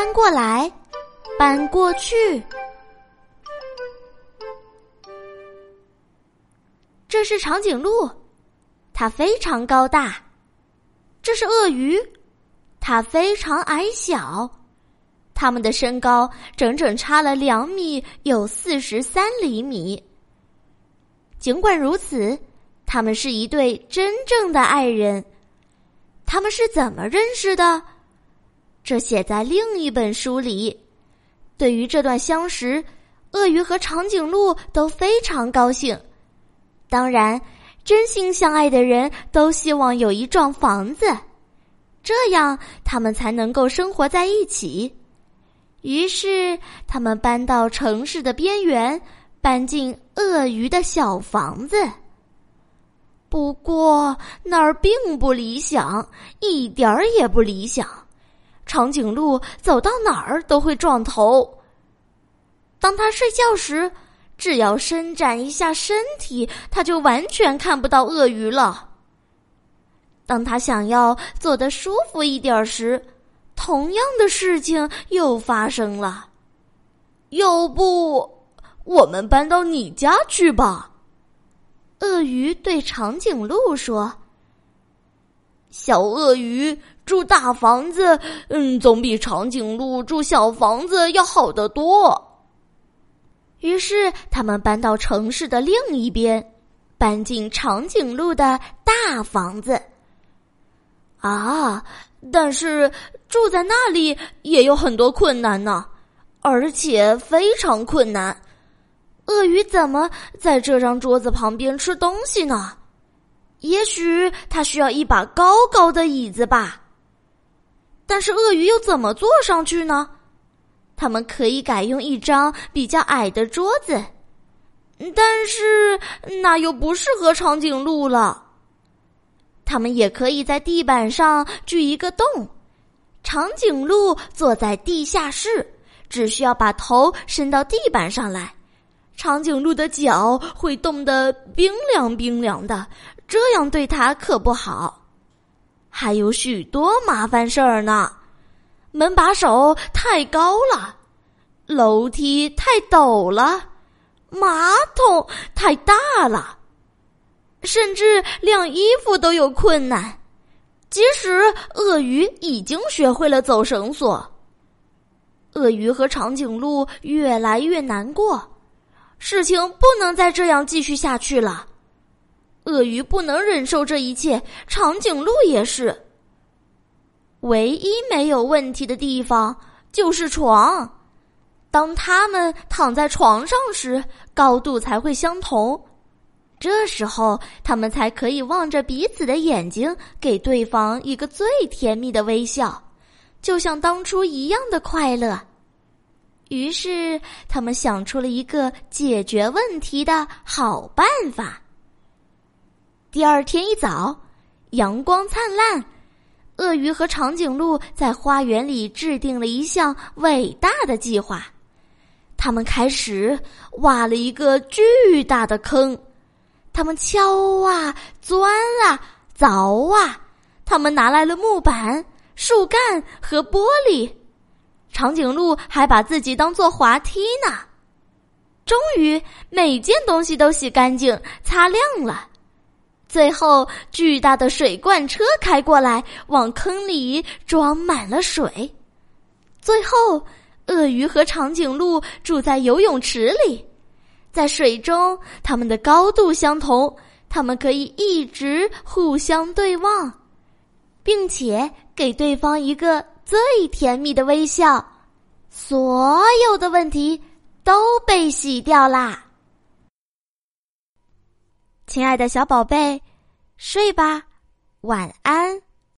搬过来，搬过去。这是长颈鹿，它非常高大；这是鳄鱼，它非常矮小。它们的身高整整差了两米，有四十三厘米。尽管如此，他们是一对真正的爱人。他们是怎么认识的？这写在另一本书里。对于这段相识，鳄鱼和长颈鹿都非常高兴。当然，真心相爱的人都希望有一幢房子，这样他们才能够生活在一起。于是，他们搬到城市的边缘，搬进鳄鱼的小房子。不过那儿并不理想，一点儿也不理想。长颈鹿走到哪儿都会撞头。当他睡觉时。只要伸展一下身体，他就完全看不到鳄鱼了。当他想要坐得舒服一点时，同样的事情又发生了。要不，我们搬到你家去吧？鳄鱼对长颈鹿说：“小鳄鱼住大房子，嗯，总比长颈鹿住小房子要好得多。”于是，他们搬到城市的另一边，搬进长颈鹿的大房子。啊！但是住在那里也有很多困难呢，而且非常困难。鳄鱼怎么在这张桌子旁边吃东西呢？也许它需要一把高高的椅子吧。但是鳄鱼又怎么坐上去呢？他们可以改用一张比较矮的桌子，但是那又不适合长颈鹿了。他们也可以在地板上锯一个洞，长颈鹿坐在地下室，只需要把头伸到地板上来，长颈鹿的脚会冻得冰凉冰凉的，这样对它可不好。还有许多麻烦事儿呢。门把手太高了，楼梯太陡了，马桶太大了，甚至晾衣服都有困难。即使鳄鱼已经学会了走绳索，鳄鱼和长颈鹿越来越难过。事情不能再这样继续下去了。鳄鱼不能忍受这一切，长颈鹿也是。唯一没有问题的地方就是床，当他们躺在床上时，高度才会相同，这时候他们才可以望着彼此的眼睛，给对方一个最甜蜜的微笑，就像当初一样的快乐。于是，他们想出了一个解决问题的好办法。第二天一早，阳光灿烂。鳄鱼和长颈鹿在花园里制定了一项伟大的计划，他们开始挖了一个巨大的坑，他们敲啊、钻啊、凿啊，他们拿来了木板、树干和玻璃，长颈鹿还把自己当做滑梯呢。终于，每件东西都洗干净、擦亮了。最后，巨大的水罐车开过来，往坑里装满了水。最后，鳄鱼和长颈鹿住在游泳池里，在水中，它们的高度相同，它们可以一直互相对望，并且给对方一个最甜蜜的微笑。所有的问题都被洗掉啦。亲爱的小宝贝，睡吧，晚安。